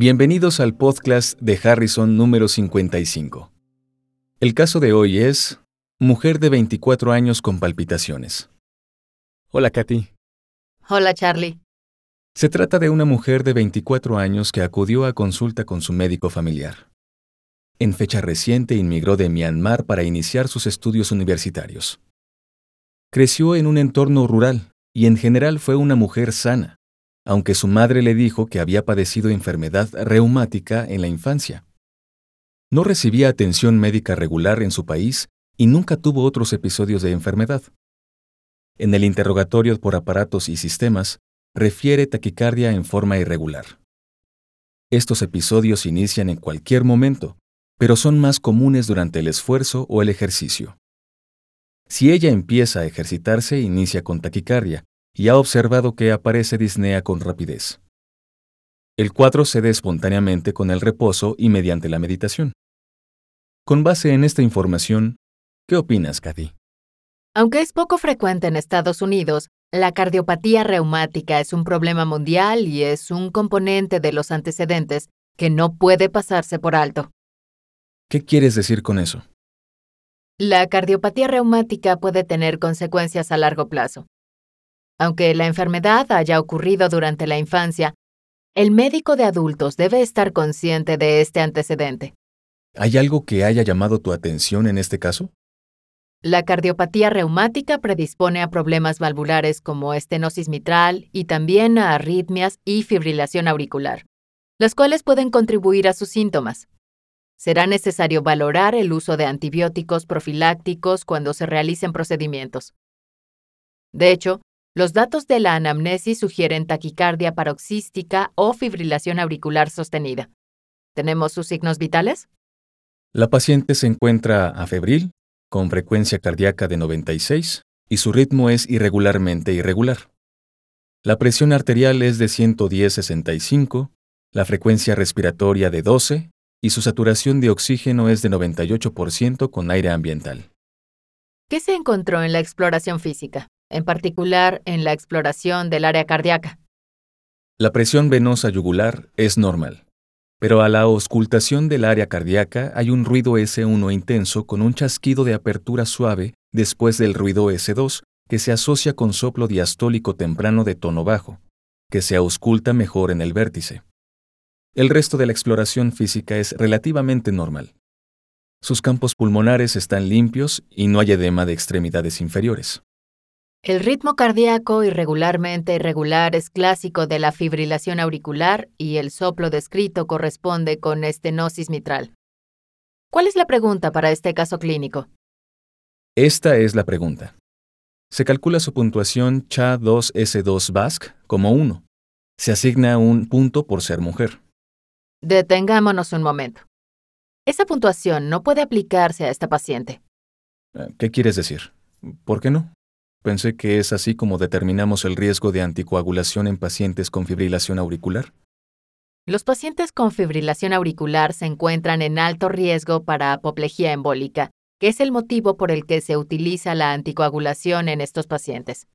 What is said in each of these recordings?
Bienvenidos al podcast de Harrison número 55. El caso de hoy es Mujer de 24 años con palpitaciones. Hola, Katy. Hola, Charlie. Se trata de una mujer de 24 años que acudió a consulta con su médico familiar. En fecha reciente inmigró de Myanmar para iniciar sus estudios universitarios. Creció en un entorno rural y en general fue una mujer sana, aunque su madre le dijo que había padecido enfermedad reumática en la infancia. No recibía atención médica regular en su país y nunca tuvo otros episodios de enfermedad. En el interrogatorio por aparatos y sistemas, refiere taquicardia en forma irregular. Estos episodios inician en cualquier momento, pero son más comunes durante el esfuerzo o el ejercicio. Si ella empieza a ejercitarse, inicia con taquicardia, y ha observado que aparece disnea con rapidez. El cuadro cede espontáneamente con el reposo y mediante la meditación. Con base en esta información, ¿qué opinas, Kathy? Aunque es poco frecuente en Estados Unidos, la cardiopatía reumática es un problema mundial y es un componente de los antecedentes que no puede pasarse por alto. ¿Qué quieres decir con eso? La cardiopatía reumática puede tener consecuencias a largo plazo. Aunque la enfermedad haya ocurrido durante la infancia, el médico de adultos debe estar consciente de este antecedente. ¿Hay algo que haya llamado tu atención en este caso? La cardiopatía reumática predispone a problemas valvulares como estenosis mitral y también a arritmias y fibrilación auricular, las cuales pueden contribuir a sus síntomas. Será necesario valorar el uso de antibióticos profilácticos cuando se realicen procedimientos. De hecho, los datos de la anamnesis sugieren taquicardia paroxística o fibrilación auricular sostenida. ¿Tenemos sus signos vitales? La paciente se encuentra afebril, con frecuencia cardíaca de 96, y su ritmo es irregularmente irregular. La presión arterial es de 110-65, la frecuencia respiratoria de 12 y su saturación de oxígeno es de 98% con aire ambiental. ¿Qué se encontró en la exploración física? En particular en la exploración del área cardíaca. La presión venosa yugular es normal, pero a la auscultación del área cardíaca hay un ruido S1 intenso con un chasquido de apertura suave después del ruido S2 que se asocia con soplo diastólico temprano de tono bajo, que se ausculta mejor en el vértice. El resto de la exploración física es relativamente normal. Sus campos pulmonares están limpios y no hay edema de extremidades inferiores. El ritmo cardíaco irregularmente irregular es clásico de la fibrilación auricular y el soplo descrito corresponde con estenosis mitral. ¿Cuál es la pregunta para este caso clínico? Esta es la pregunta. Se calcula su puntuación CHA2S2 como 1. Se asigna un punto por ser mujer. Detengámonos un momento. Esa puntuación no puede aplicarse a esta paciente. ¿Qué quieres decir? ¿Por qué no? Pensé que es así como determinamos el riesgo de anticoagulación en pacientes con fibrilación auricular. Los pacientes con fibrilación auricular se encuentran en alto riesgo para apoplejía embólica, que es el motivo por el que se utiliza la anticoagulación en estos pacientes.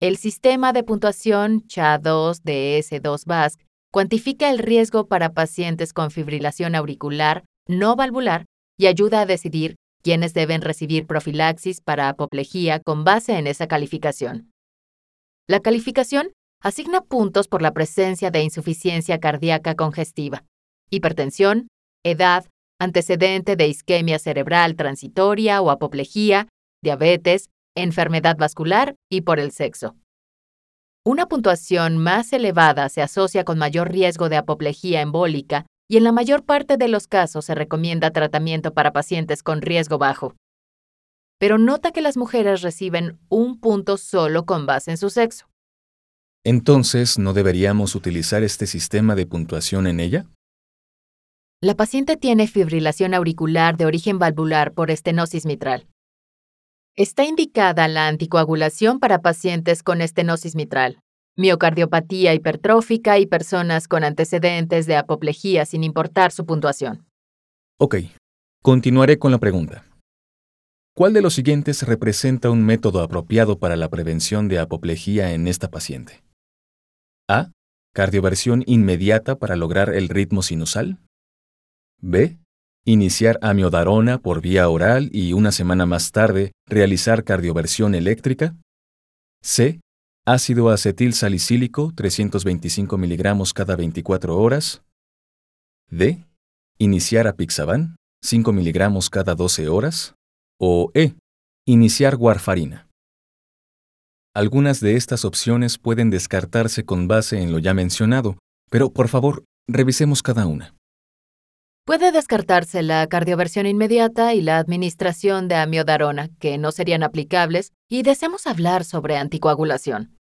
El sistema de puntuación CHA2 de S2-VASC cuantifica el riesgo para pacientes con fibrilación auricular no valvular y ayuda a decidir quienes deben recibir profilaxis para apoplejía con base en esa calificación. La calificación asigna puntos por la presencia de insuficiencia cardíaca congestiva, hipertensión, edad, antecedente de isquemia cerebral transitoria o apoplejía, diabetes, enfermedad vascular y por el sexo. Una puntuación más elevada se asocia con mayor riesgo de apoplejía embólica y en la mayor parte de los casos se recomienda tratamiento para pacientes con riesgo bajo. Pero nota que las mujeres reciben un punto solo con base en su sexo. Entonces, ¿no deberíamos utilizar este sistema de puntuación en ella? La paciente tiene fibrilación auricular de origen valvular por estenosis mitral. Está indicada la anticoagulación para pacientes con estenosis mitral, miocardiopatía hipertrófica y personas con antecedentes de apoplejía sin importar su puntuación. Ok, continuaré con la pregunta. ¿Cuál de los siguientes representa un método apropiado para la prevención de apoplejía en esta paciente? A. Cardioversión inmediata para lograr el ritmo sinusal. B. Iniciar amiodarona por vía oral y una semana más tarde realizar cardioversión eléctrica. C. Ácido acetil salicílico 325 miligramos cada 24 horas. D. Iniciar apixaban 5 miligramos cada 12 horas. O E. Iniciar warfarina. Algunas de estas opciones pueden descartarse con base en lo ya mencionado, pero por favor, revisemos cada una. Puede descartarse la cardioversión inmediata y la administración de amiodarona, que no serían aplicables, y deseamos hablar sobre anticoagulación.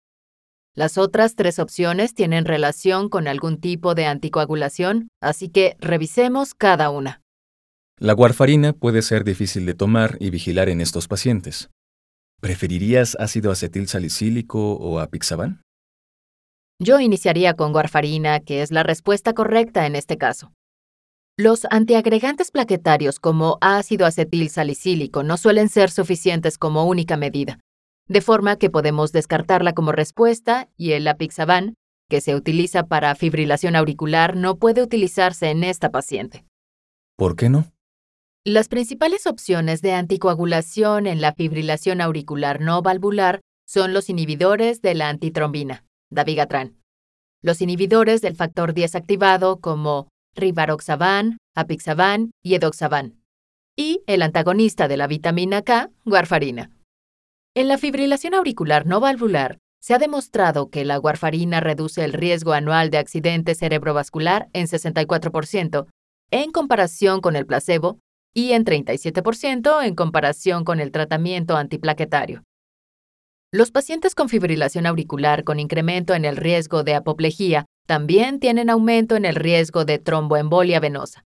Las otras tres opciones tienen relación con algún tipo de anticoagulación, así que revisemos cada una. La warfarina puede ser difícil de tomar y vigilar en estos pacientes. ¿Preferirías ácido acetil salicílico o apixaban? Yo iniciaría con warfarina, que es la respuesta correcta en este caso. Los antiagregantes plaquetarios como ácido acetil salicílico no suelen ser suficientes como única medida, de forma que podemos descartarla como respuesta y el apixaban, que se utiliza para fibrilación auricular, no puede utilizarse en esta paciente. ¿Por qué no? Las principales opciones de anticoagulación en la fibrilación auricular no valvular son los inhibidores de la antitrombina, dabigatran, los inhibidores del factor 10 activado como rivaroxaban, apixaban y edoxaban, y el antagonista de la vitamina K, warfarina. En la fibrilación auricular no valvular, se ha demostrado que la warfarina reduce el riesgo anual de accidente cerebrovascular en 64% en comparación con el placebo y en 37% en comparación con el tratamiento antiplaquetario. Los pacientes con fibrilación auricular con incremento en el riesgo de apoplejía también tienen aumento en el riesgo de tromboembolia venosa,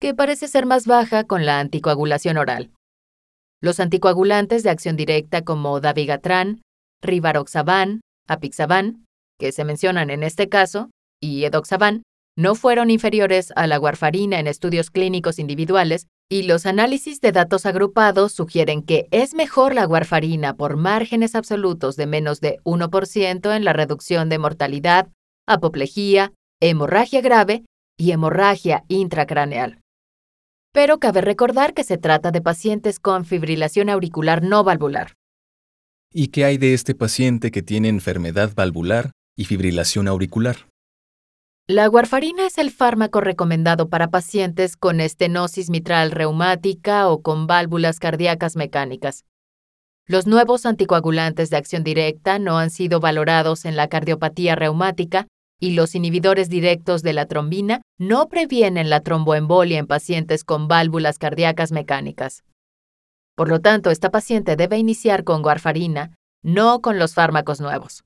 que parece ser más baja con la anticoagulación oral. Los anticoagulantes de acción directa como dabigatran, rivaroxaban, apixaban, que se mencionan en este caso, y edoxaban, no fueron inferiores a la warfarina en estudios clínicos individuales y los análisis de datos agrupados sugieren que es mejor la warfarina por márgenes absolutos de menos de 1% en la reducción de mortalidad, apoplejía, hemorragia grave y hemorragia intracraneal. Pero cabe recordar que se trata de pacientes con fibrilación auricular no valvular. ¿Y qué hay de este paciente que tiene enfermedad valvular y fibrilación auricular? La warfarina es el fármaco recomendado para pacientes con estenosis mitral reumática o con válvulas cardíacas mecánicas. Los nuevos anticoagulantes de acción directa no han sido valorados en la cardiopatía reumática y los inhibidores directos de la trombina no previenen la tromboembolia en pacientes con válvulas cardíacas mecánicas. Por lo tanto, esta paciente debe iniciar con warfarina, no con los fármacos nuevos.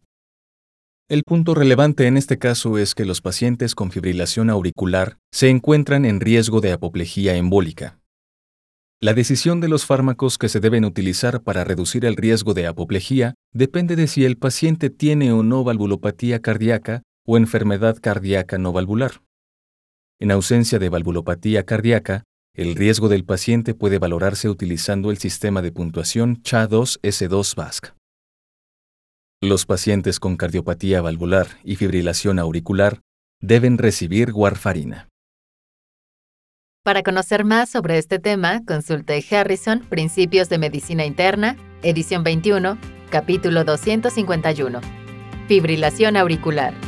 El punto relevante en este caso es que los pacientes con fibrilación auricular se encuentran en riesgo de apoplejía embólica. La decisión de los fármacos que se deben utilizar para reducir el riesgo de apoplejía depende de si el paciente tiene o no valvulopatía cardíaca o enfermedad cardíaca no valvular. En ausencia de valvulopatía cardíaca, el riesgo del paciente puede valorarse utilizando el sistema de puntuación CHA2S2-VASC. Los pacientes con cardiopatía valvular y fibrilación auricular deben recibir warfarina. Para conocer más sobre este tema, consulte Harrison, Principios de Medicina Interna, edición 21, capítulo 251. Fibrilación auricular.